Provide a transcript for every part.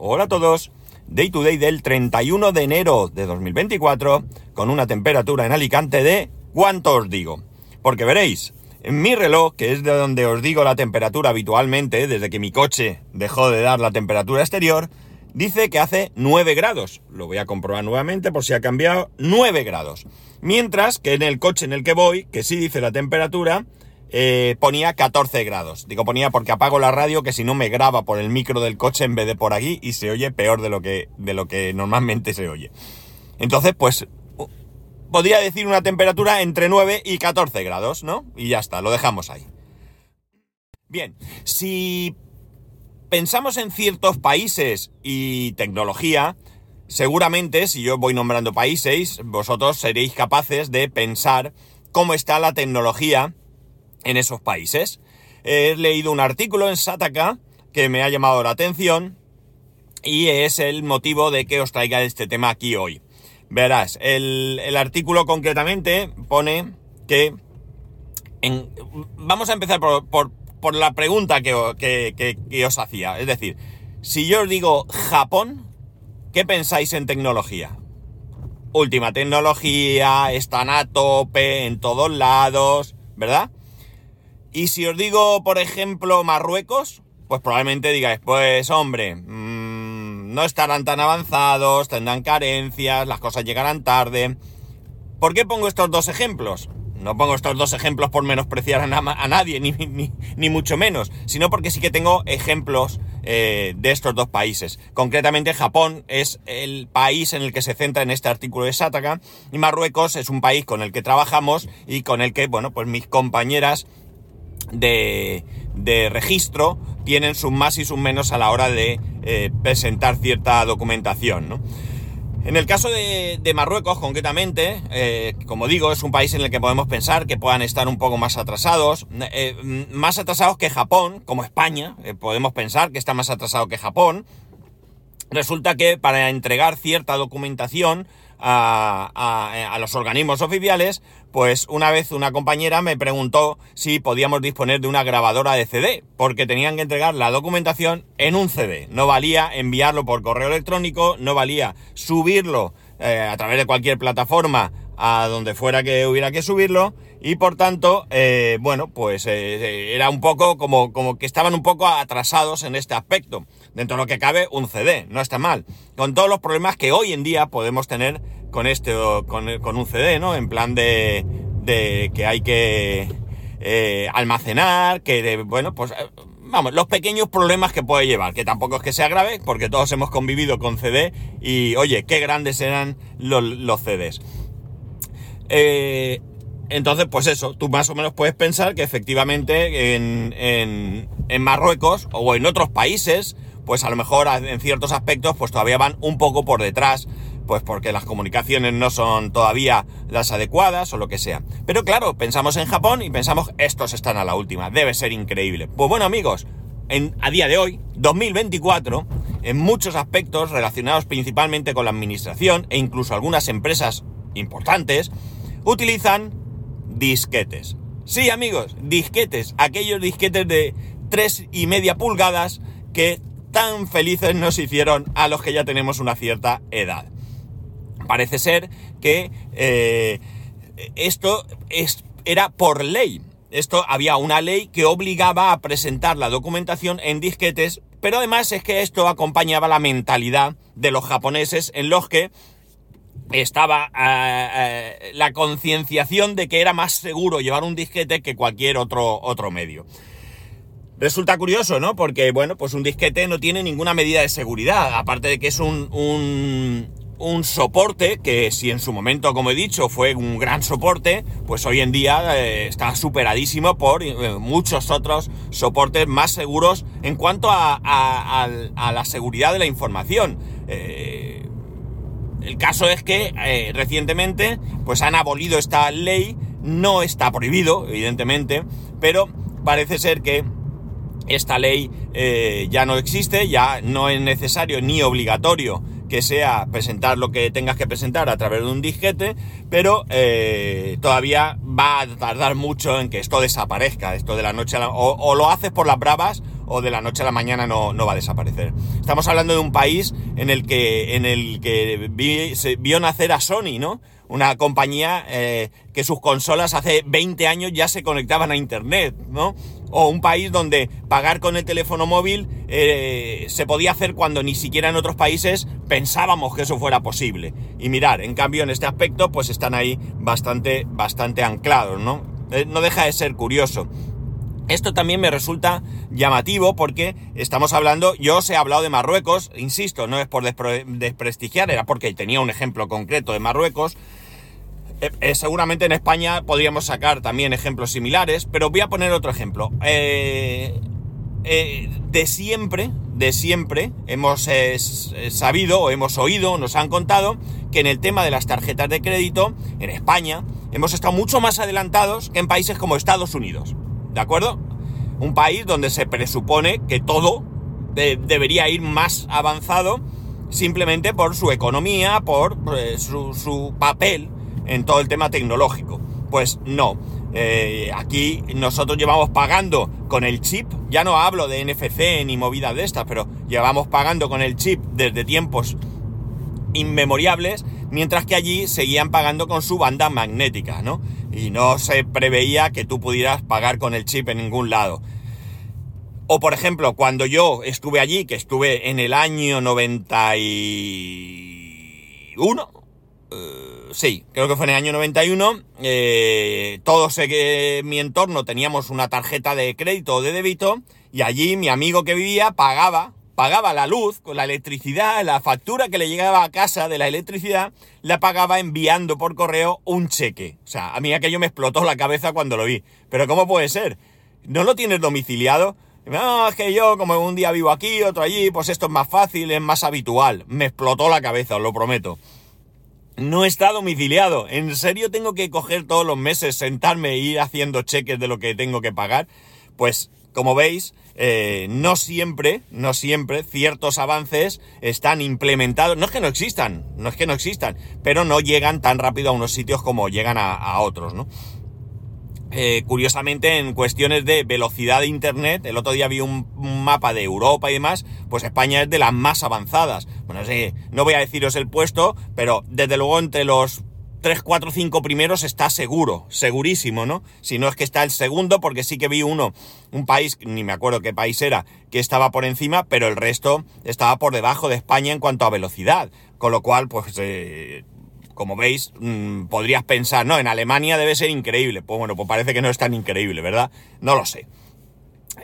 Hola a todos. Day to day del 31 de enero de 2024 con una temperatura en Alicante de... ¿Cuánto os digo? Porque veréis, en mi reloj, que es de donde os digo la temperatura habitualmente, desde que mi coche dejó de dar la temperatura exterior, dice que hace 9 grados. Lo voy a comprobar nuevamente por si ha cambiado 9 grados. Mientras que en el coche en el que voy, que sí dice la temperatura, eh, ponía 14 grados. Digo ponía porque apago la radio que si no me graba por el micro del coche en vez de por aquí y se oye peor de lo que, de lo que normalmente se oye. Entonces, pues, podría decir una temperatura entre 9 y 14 grados, ¿no? Y ya está, lo dejamos ahí. Bien, si pensamos en ciertos países y tecnología, seguramente si yo voy nombrando países, vosotros seréis capaces de pensar cómo está la tecnología en esos países. He leído un artículo en Sataka que me ha llamado la atención y es el motivo de que os traiga este tema aquí hoy. Verás, el, artículo concretamente pone que... Vamos a empezar por, por, la pregunta que, que os hacía. Es decir, si yo os digo Japón, ¿qué pensáis en tecnología? Última tecnología, están a tope en todos lados, ¿verdad? Y si os digo, por ejemplo, Marruecos, pues probablemente digáis, pues hombre, mmm, no estarán tan avanzados, tendrán carencias, las cosas llegarán tarde. ¿Por qué pongo estos dos ejemplos? No pongo estos dos ejemplos por menospreciar a, nadie, ni, ni, mucho menos, sino porque sí que tengo ejemplos eh, de estos dos países. Concretamente, Japón es el país en el que se centra en este artículo de Sataka, y Marruecos es un país con el que trabajamos y con el que, bueno, pues mis compañeras de, de registro tienen sus más y sus menos a la hora de eh, presentar cierta documentación. ¿no? En el caso de, Marruecos, concretamente, eh, como digo, es un país en el que podemos pensar que puedan estar un poco más atrasados, eh, más atrasados que Japón, como España, podemos pensar que está más atrasado que Japón. Resulta que para entregar cierta documentación a, los organismos oficiales, pues una vez una compañera me preguntó si podíamos disponer de una grabadora de CD, porque tenían que entregar la documentación en un CD. No valía enviarlo por correo electrónico, no valía subirlo eh, a través de cualquier plataforma a donde fuera que hubiera que subirlo y por tanto, eh, bueno, pues eh, era un poco como, como que estaban un poco atrasados en este aspecto. Dentro de lo que cabe, un CD, no está mal. Con todos los problemas que hoy en día podemos tener con este, con, con un CD, ¿no? En plan de, de que hay que eh, almacenar, que, bueno, pues vamos, los pequeños problemas que puede llevar, que tampoco es que sea grave, porque todos hemos convivido con CD y, oye, qué grandes eran los, CDs. Eh, entonces, pues eso, tú más o menos puedes pensar que efectivamente en, en, Marruecos o en otros países, pues a lo mejor en ciertos aspectos, pues todavía van un poco por detrás, pues porque las comunicaciones no son todavía las adecuadas o lo que sea. Pero claro, pensamos en Japón y pensamos, estos están a la última, debe ser increíble. Pues bueno amigos, en, a día de hoy, 2024, en muchos aspectos relacionados principalmente con la administración e incluso algunas empresas importantes, utilizan disquetes. Sí, amigos, disquetes, aquellos disquetes de tres y media pulgadas que tan felices nos hicieron a los que ya tenemos una cierta edad. Parece ser que eh, esto es, era por ley. Esto había una ley que obligaba a presentar la documentación en disquetes, pero además es que esto acompañaba la mentalidad de los japoneses en los que estaba eh, eh, la concienciación de que era más seguro llevar un disquete que cualquier otro, otro medio. Resulta curioso, ¿no? Porque, bueno, pues un disquete no tiene ninguna medida de seguridad, aparte de que es un, un, soporte que si en su momento, como he dicho, fue un gran soporte, pues hoy en día eh, está superadísimo por muchos otros soportes más seguros en cuanto a, la seguridad de la información. El caso es que eh, recientemente pues han abolido esta ley, no está prohibido, evidentemente, pero parece ser que esta ley eh, ya no existe, ya no es necesario ni obligatorio que sea presentar lo que tengas que presentar a través de un disquete, pero eh, todavía va a tardar mucho en que esto desaparezca, esto de la noche a la... O, o lo haces por las bravas o de la noche a la mañana no, no, va a desaparecer. Estamos hablando de un país en el que, en el que se vio nacer a Sony, ¿no? Una compañía eh, que sus consolas hace 20 años ya se conectaban a Internet, ¿no? O un país donde pagar con el teléfono móvil eh, se podía hacer cuando ni siquiera en otros países pensábamos que eso fuera posible. Y mirar, en cambio en este aspecto pues están ahí bastante, bastante anclados, ¿no? Eh, no deja de ser curioso. Esto también me resulta llamativo porque estamos hablando, yo os he hablado de Marruecos, insisto, no es por desprestigiar, era porque tenía un ejemplo concreto de Marruecos. Eh, eh, seguramente en España podríamos sacar también ejemplos similares, pero voy a poner otro ejemplo. Eh, de siempre, de siempre, hemos sabido o hemos oído, nos han contado que en el tema de las tarjetas de crédito, en España, hemos estado mucho más adelantados que en países como Estados Unidos. ¿De acuerdo? Un país donde se presupone que todo debería ir más avanzado simplemente por su economía, por su, papel en todo el tema tecnológico. Pues no. Eh, aquí nosotros llevamos pagando con el chip, ya no hablo de NFC ni movidas de estas, pero llevamos pagando con el chip desde tiempos inmemoriables, mientras que allí seguían pagando con su banda magnética, ¿no? y no se preveía que tú pudieras pagar con el chip en ningún lado. O por ejemplo, cuando yo estuve allí, que estuve en el año 91, eh, sí, creo que fue en el año 91, eh, todos en mi entorno teníamos una tarjeta de crédito o de débito y allí mi amigo que vivía pagaba pagaba la luz, con la electricidad, la factura que le llegaba a casa de la electricidad, la pagaba enviando por correo un cheque. O sea, a mí aquello me explotó la cabeza cuando lo vi. Pero ¿cómo puede ser? ¿No lo tienes domiciliado? No, es que yo como un día vivo aquí, otro allí, pues esto es más fácil, es más habitual. Me explotó la cabeza, os lo prometo. No está domiciliado. ¿En serio tengo que coger todos los meses, sentarme e ir haciendo cheques de lo que tengo que pagar? Pues, como veis, eh, no siempre, no siempre, ciertos avances están implementados. No es que no existan, no es que no existan, pero no llegan tan rápido a unos sitios como llegan a, otros, ¿no? Eh, curiosamente, en cuestiones de velocidad de Internet, el otro día vi un, mapa de Europa y demás, pues España es de las más avanzadas. Bueno, sí, no voy a deciros el puesto, pero desde luego entre los 3, 4, 5 primeros está seguro, segurísimo, ¿no? Si no es que está el segundo, porque sí que vi uno, un país, ni me acuerdo qué país era, que estaba por encima, pero el resto estaba por debajo de España en cuanto a velocidad. Con lo cual, pues, eh, como veis, mmm, podrías pensar, no, en Alemania debe ser increíble. Pues bueno, pues parece que no es tan increíble, ¿verdad? No lo sé.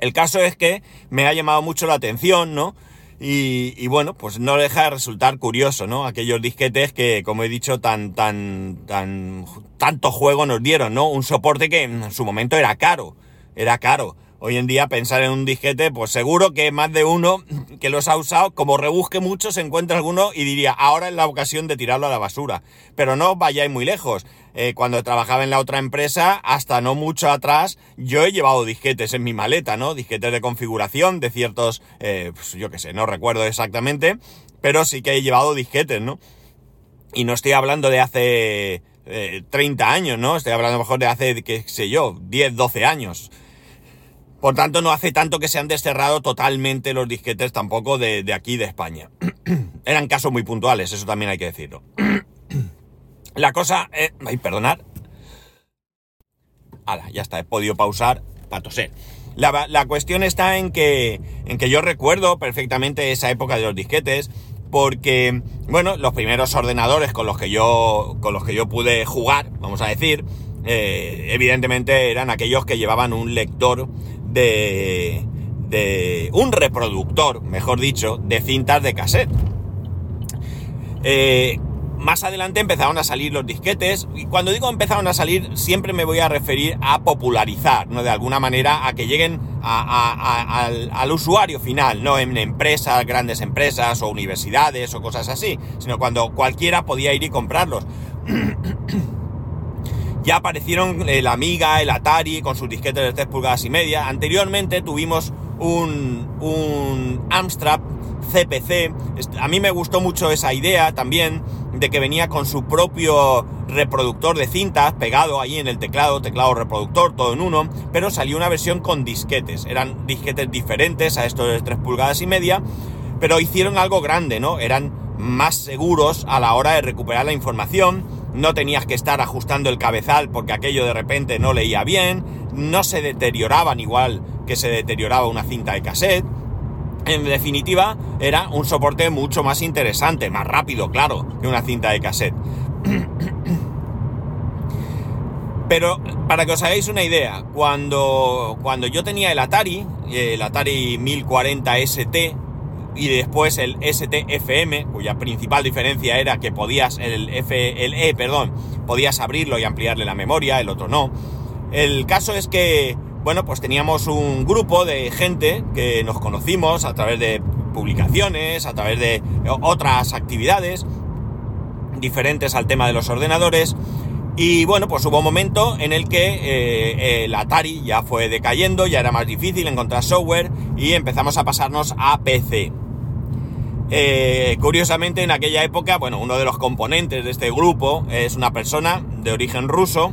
El caso es que me ha llamado mucho la atención, ¿no? Y, bueno, pues no deja de resultar curioso, ¿no? Aquellos disquetes que, como he dicho, tan, tan, tan, tanto juego nos dieron, ¿no? Un soporte que en su momento era caro, era caro. Hoy en día pensar en un disquete, pues seguro que más de uno que los ha usado, como rebusque mucho, se encuentra alguno y diría, ahora es la ocasión de tirarlo a la basura. Pero no vayáis muy lejos. Eh, cuando trabajaba en la otra empresa, hasta no mucho atrás, yo he llevado disquetes en mi maleta, ¿no? Disquetes de configuración de ciertos, eh, pues yo qué sé, no recuerdo exactamente, pero sí que he llevado disquetes, ¿no? Y no estoy hablando de hace 30 eh, años, ¿no? Estoy hablando mejor de hace, qué sé yo, 10, 12 años. Por tanto, no hace tanto que se han desterrado totalmente los disquetes tampoco de, aquí de España. Eran casos muy puntuales, eso también hay que decirlo. La cosa... Eh, ay, perdonad. Hala, ya está, he podido pausar para toser. La, la, cuestión está en que, en que yo recuerdo perfectamente esa época de los disquetes, porque, bueno, los primeros ordenadores con los que yo, con los que yo pude jugar, vamos a decir, eh, evidentemente eran aquellos que llevaban un lector de, de un reproductor, mejor dicho, de cintas de cassette. Eh, más adelante empezaron a salir los disquetes, y cuando digo empezaron a salir, siempre me voy a referir a popularizar, ¿no? De alguna manera, a que lleguen al, al, usuario final, no en empresas, grandes empresas o universidades o cosas así, sino cuando cualquiera podía ir y comprarlos. Ya aparecieron el Amiga, el Atari con sus disquetes de 3 pulgadas y media. Anteriormente tuvimos un, un Amstrad CPC. A mí me gustó mucho esa idea también de que venía con su propio reproductor de cintas pegado ahí en el teclado, teclado reproductor, todo en uno, pero salió una versión con disquetes. Eran disquetes diferentes a estos de 3 pulgadas y media, pero hicieron algo grande, ¿no? Eran más seguros a la hora de recuperar la información, no tenías que estar ajustando el cabezal porque aquello de repente no leía bien, no se deterioraban igual que se deterioraba una cinta de cassette. En definitiva, era un soporte mucho más interesante, más rápido, claro, que una cinta de cassette. Pero para que os hagáis una idea, cuando, cuando yo tenía el Atari, el Atari 1040 ST, y después el ST-FM, cuya principal diferencia era que podías, el, F, el E, perdón, podías abrirlo y ampliarle la memoria, el otro no. El caso es que, bueno, pues teníamos un grupo de gente que nos conocimos a través de publicaciones, a través de otras actividades diferentes al tema de los ordenadores. Y bueno, pues hubo un momento en el que eh, el Atari ya fue decayendo, ya era más difícil encontrar software y empezamos a pasarnos a PC. Eh, curiosamente, en aquella época, bueno, uno de los componentes de este grupo es una persona de origen ruso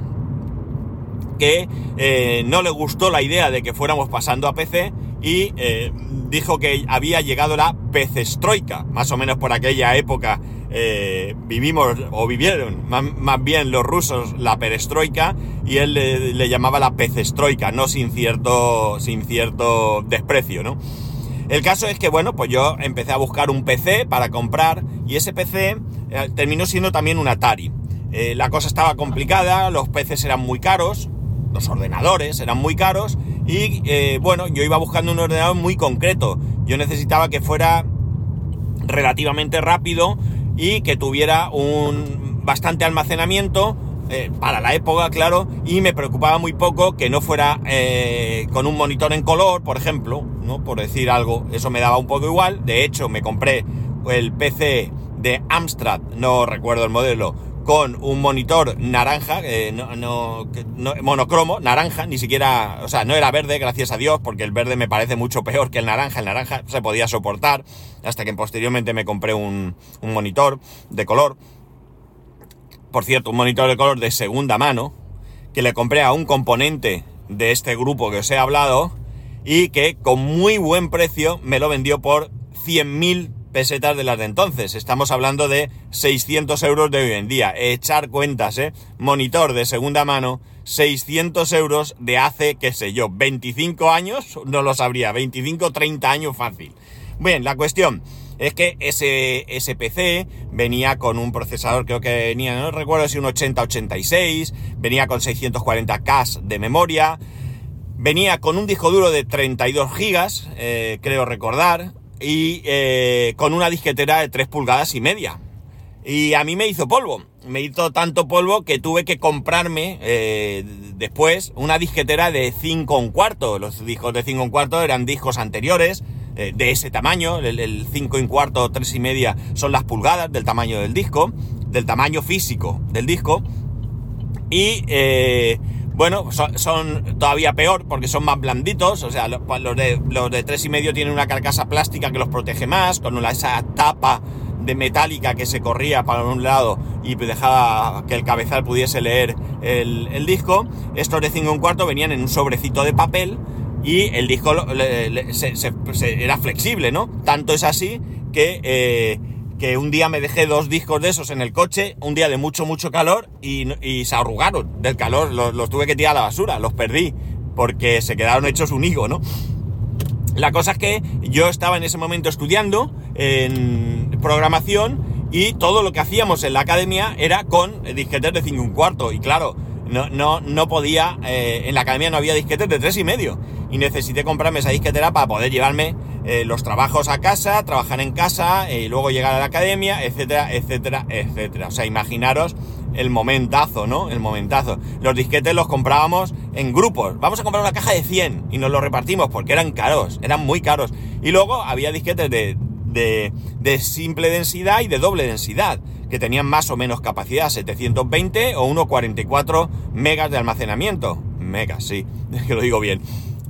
que eh, no le gustó la idea de que fuéramos pasando a PC y eh, dijo que había llegado la pecestroika, más o menos por aquella época vivimos o vivieron más, bien los rusos la perestroika y él le, llamaba la pecestroika, no sin cierto, sin cierto desprecio, ¿no? El caso es que, bueno, pues yo empecé a buscar un PC para comprar y ese PC eh, terminó siendo también un Atari. Eh, la cosa estaba complicada, los PCs eran muy caros, los ordenadores eran muy caros y, eh, bueno, yo iba buscando un ordenador muy concreto. Yo necesitaba que fuera relativamente rápido y que tuviera un bastante almacenamiento para la época, claro, y me preocupaba muy poco que no fuera con un monitor en color, por ejemplo, ¿no? Por decir algo, eso me daba un poco igual. De hecho, me compré el PC de Amstrad, no recuerdo el modelo, con un monitor naranja, eh, no, monocromo, naranja, ni siquiera, o sea, no era verde, gracias a Dios, porque el verde me parece mucho peor que el naranja, el naranja se podía soportar, hasta que posteriormente me compré un monitor de color por cierto, un monitor de color de segunda mano, que le compré a un componente de este grupo que os he hablado y que con muy buen precio me lo vendió por 100.000 pesetas de las de entonces. Estamos hablando de 600 euros de hoy en día. Echar cuentas, ¿eh? Monitor de segunda mano, 600 euros de hace, qué sé yo, 25 años, no lo sabría, 25, 30 años fácil. Bien, la cuestión es que ese, PC venía con un procesador, creo que venía, no recuerdo si un 8086, venía con 640K de memoria, venía con un disco duro de 32 gigas, eh, creo recordar, y eh, con una disquetera de 3 pulgadas y media. Y a mí me hizo polvo, me hizo tanto polvo que tuve que comprarme eh, después una disquetera de 5 un cuarto. Los discos de 5 un cuarto eran discos anteriores, de ese tamaño, el 5 y cuarto, 3 y media son las pulgadas del tamaño del disco, del tamaño físico del disco. Y bueno, son, todavía peor porque son más blanditos, o sea, los, de, 3 y medio tienen una carcasa plástica que los protege más, con esa tapa de metálica que se corría para un lado y dejaba que el cabezal pudiese leer el, disco. Estos de 5 y un cuarto venían en un sobrecito de papel y el disco era flexible, ¿no? Tanto es así que, eh, que un día me dejé dos discos de esos en el coche, un día de mucho, mucho calor y, se arrugaron del calor, los, tuve que tirar a la basura, los perdí porque se quedaron hechos un higo, ¿no? La cosa es que yo estaba en ese momento estudiando en programación y todo lo que hacíamos en la academia era con disquetes de 5 y un cuarto y claro, no, no, no podía, eh, en la academia no había disquetes de tres y medio y necesité comprarme esa disquetera para poder llevarme eh, los trabajos a casa, trabajar en casa eh, y luego llegar a la academia, etcétera, etcétera, etcétera. O sea, imaginaros el momentazo, ¿no? El momentazo. Los disquetes los comprábamos en grupos. Vamos a comprar una caja de 100 y nos los repartimos porque eran caros, eran muy caros. Y luego había disquetes de, de, de simple densidad y de doble densidad que tenían más o menos capacidad, 720 o 1,44 megas de almacenamiento. Megas, sí, que lo digo bien.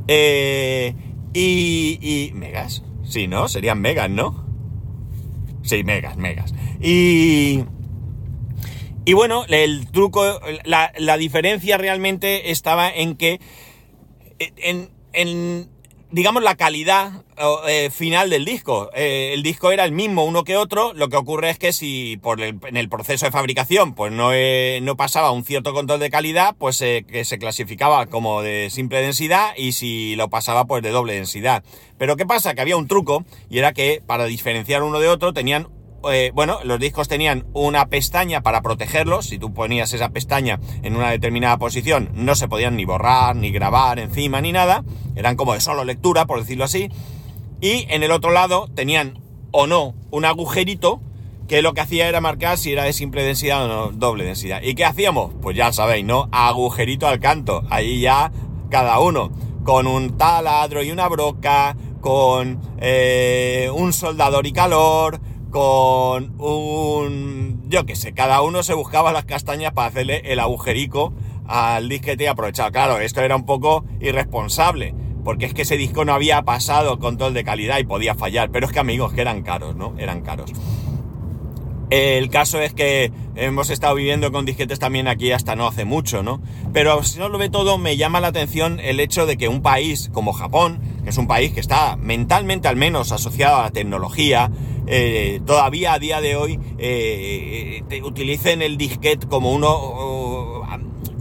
Eh, y, y, Megas, sí, ¿no? Serían megas, ¿no? Sí, megas, megas. Y... Y bueno, el truco, la, la diferencia realmente estaba en que en, en digamos, la calidad eh, final del disco. Eh, el disco era el mismo uno que otro, lo que ocurre es que si por el, en el proceso de fabricación pues no, eh, no pasaba un cierto control de calidad, pues que se clasificaba como de simple densidad y si lo pasaba pues de doble densidad. Pero ¿qué pasa? Que había un truco y era que para diferenciar uno de otro tenían eh, bueno, los discos tenían una pestaña para protegerlos. Si tú ponías esa pestaña en una determinada posición, no se podían ni borrar, ni grabar encima, ni nada. Eran como de solo lectura, por decirlo así. Y en el otro lado tenían o no un agujerito que lo que hacía era marcar si era de simple densidad o no doble densidad. ¿Y qué hacíamos? Pues ya sabéis, ¿no? Agujerito al canto. Ahí ya cada uno. Con un taladro y una broca, con eh, un soldador y calor, con un... yo qué sé, cada uno se buscaba las castañas para hacerle el agujerico al disquete y aprovechar. Claro, esto era un poco irresponsable, porque es que ese disco no había pasado control de calidad y podía fallar, pero es que amigos, que eran caros, ¿no? Eran caros. El caso es que hemos estado viviendo con disquetes también aquí hasta no hace mucho, ¿no? Pero si no lo ve todo, me llama la atención el hecho de que un país como Japón, que es un país que está mentalmente al menos asociado a la tecnología, eh, todavía a día de hoy eh, utilicen el disquete como uno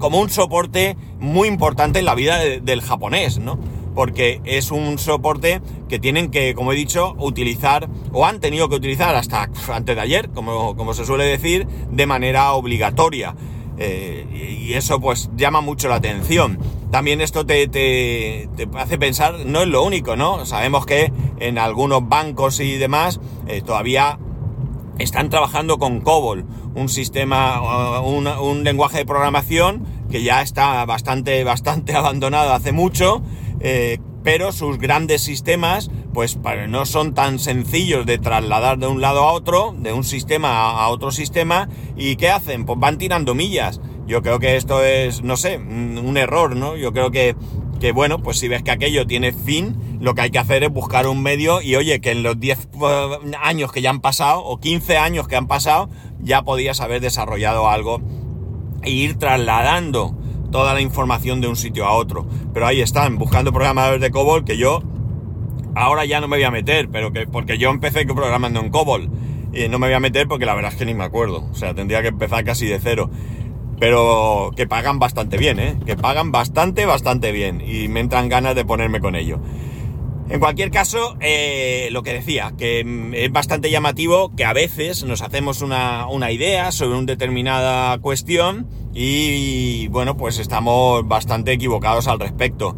como un soporte muy importante en la vida del japonés, ¿no? Porque es un soporte que tienen que, como he dicho, utilizar o han tenido que utilizar hasta antes de ayer, como, como se suele decir, de manera obligatoria. Eh, y eso pues llama mucho la atención. También esto te, te, hace pensar, no es lo único, ¿no? Sabemos que en algunos bancos y demás eh, todavía están trabajando con COBOL, un sistema, uh, un, un, lenguaje de programación que ya está bastante, bastante abandonado hace mucho, eh, pero sus grandes sistemas pues no son tan sencillos de trasladar de un lado a otro, de un sistema a otro sistema, y ¿qué hacen? Pues van tirando millas. Yo creo que esto es, no sé, un error, ¿no? Yo creo que, que bueno, pues si ves que aquello tiene fin, lo que hay que hacer es buscar un medio y oye, que en los 10 eh, años que ya han pasado, o 15 años que han pasado, ya podías haber desarrollado algo e ir trasladando toda la información de un sitio a otro. Pero ahí están, buscando programadores de COBOL que yo ahora ya no me voy a meter, pero que porque yo empecé programando en COBOL y no me voy a meter porque la verdad es que ni me acuerdo. O sea, tendría que empezar casi de cero. Pero que pagan bastante bien, ¿eh? Que pagan bastante, bastante bien. Y me entran ganas de ponerme con ello. En cualquier caso, eh, lo que decía, que es bastante llamativo que a veces nos hacemos una, una idea sobre una determinada cuestión y, bueno, pues estamos bastante equivocados al respecto.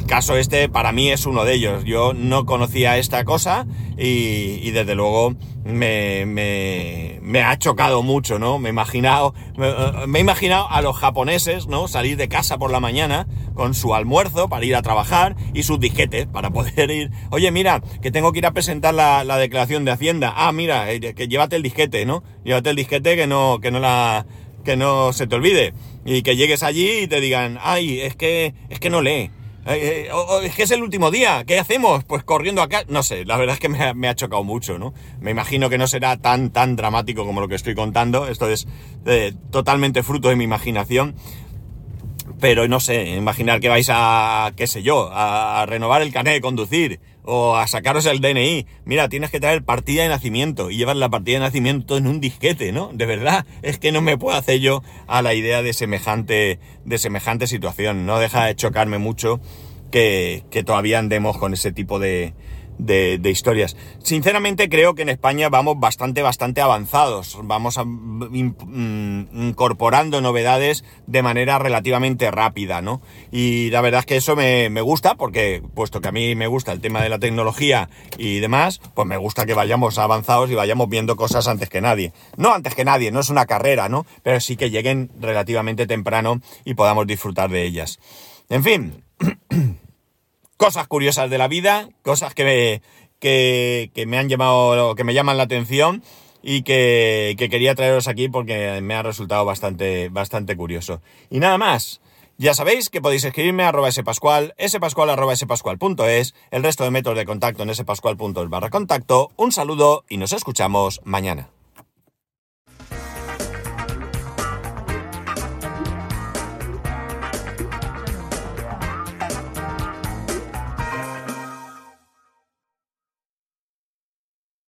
Caso este para mí es uno de ellos. Yo no conocía esta cosa y, desde luego me, me, ha chocado mucho, ¿no? Me he imaginado, me, he imaginado a los japoneses, ¿no? Salir de casa por la mañana con su almuerzo para ir a trabajar y sus disquetes para poder ir. Oye, mira, que tengo que ir a presentar la, la declaración de Hacienda. Ah, mira, eh, que llévate el disquete, ¿no? Llévate el disquete que no, que no la, que no se te olvide. Y que llegues allí y te digan, ay, es que, es que no lee eh, eh, es que es el último día, ¿qué hacemos? Pues corriendo acá, no sé, la verdad es que me ha, chocado mucho, ¿no? Me imagino que no será tan, tan dramático como lo que estoy contando, esto es eh, totalmente fruto de mi imaginación, pero no sé, imaginar que vais a, qué sé yo, a renovar el carnet de conducir o a sacaros el DNI. Mira, tienes que traer partida de nacimiento y llevar la partida de nacimiento en un disquete, ¿no? De verdad, es que no me puedo hacer yo a la idea de semejante, de semejante situación. No deja de chocarme mucho que, que todavía andemos con ese tipo de, de, historias. Sinceramente creo que en España vamos bastante, bastante avanzados. Vamos mm, incorporando novedades de manera relativamente rápida, ¿no? Y la verdad es que eso me, gusta porque, puesto que a mí me gusta el tema de la tecnología y demás, pues me gusta que vayamos avanzados y vayamos viendo cosas antes que nadie. No antes que nadie, no es una carrera, ¿no? Pero sí que lleguen relativamente temprano y podamos disfrutar de ellas. En fin. Cosas curiosas de la vida, cosas que me, que, me han llamado, que me llaman la atención y que, quería traeros aquí porque me ha resultado bastante, bastante curioso. Y nada más. Ya sabéis que podéis escribirme a arroba spascual, spascual arroba spascual.es, el resto de métodos de contacto en spascual.es barra contacto. Un saludo y nos escuchamos mañana.